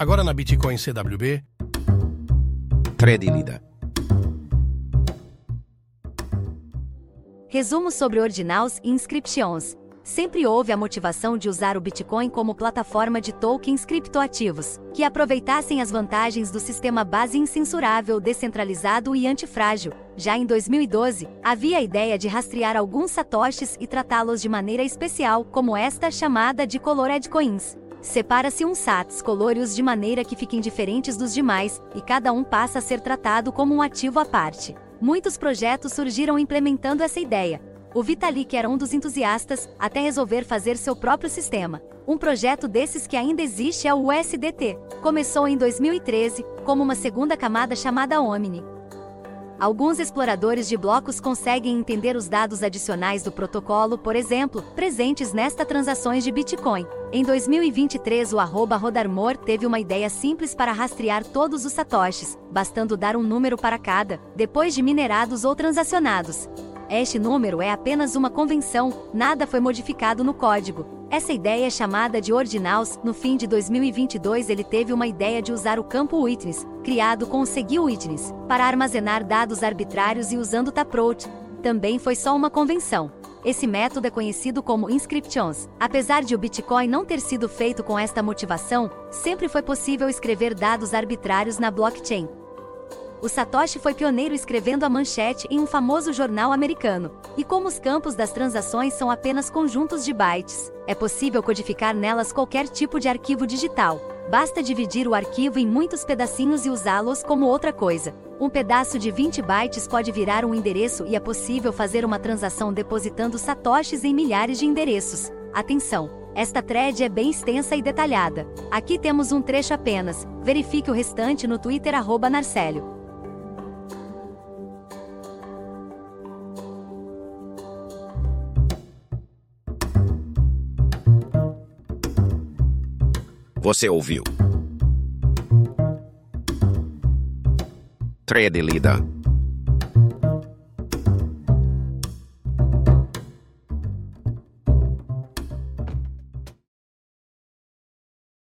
Agora na Bitcoin CWB. Trade Lida. Resumo sobre Ordinals e Inscriptions. Sempre houve a motivação de usar o Bitcoin como plataforma de tokens criptoativos, que aproveitassem as vantagens do sistema base incensurável, descentralizado e antifrágil. Já em 2012, havia a ideia de rastrear alguns satoshis e tratá-los de maneira especial, como esta chamada de Colored Coins. Separa-se uns sats colorios de maneira que fiquem diferentes dos demais, e cada um passa a ser tratado como um ativo à parte. Muitos projetos surgiram implementando essa ideia, o Vitalik era um dos entusiastas, até resolver fazer seu próprio sistema. Um projeto desses que ainda existe é o USDT. Começou em 2013, como uma segunda camada chamada Omni. Alguns exploradores de blocos conseguem entender os dados adicionais do protocolo, por exemplo, presentes nesta transações de Bitcoin. Em 2023, o Rodarmor teve uma ideia simples para rastrear todos os satoshis, bastando dar um número para cada, depois de minerados ou transacionados. Este número é apenas uma convenção, nada foi modificado no código. Essa ideia é chamada de Ordinals. No fim de 2022, ele teve uma ideia de usar o campo Witness, criado com o Segui Witness, para armazenar dados arbitrários e usando Taproot. Também foi só uma convenção. Esse método é conhecido como inscriptions. Apesar de o Bitcoin não ter sido feito com esta motivação, sempre foi possível escrever dados arbitrários na blockchain o Satoshi foi pioneiro escrevendo a manchete em um famoso jornal americano. E como os campos das transações são apenas conjuntos de bytes, é possível codificar nelas qualquer tipo de arquivo digital. Basta dividir o arquivo em muitos pedacinhos e usá-los como outra coisa. Um pedaço de 20 bytes pode virar um endereço e é possível fazer uma transação depositando satoshis em milhares de endereços. Atenção! Esta thread é bem extensa e detalhada. Aqui temos um trecho apenas. Verifique o restante no Twitter Narcélio. Você ouviu? Trade Lida.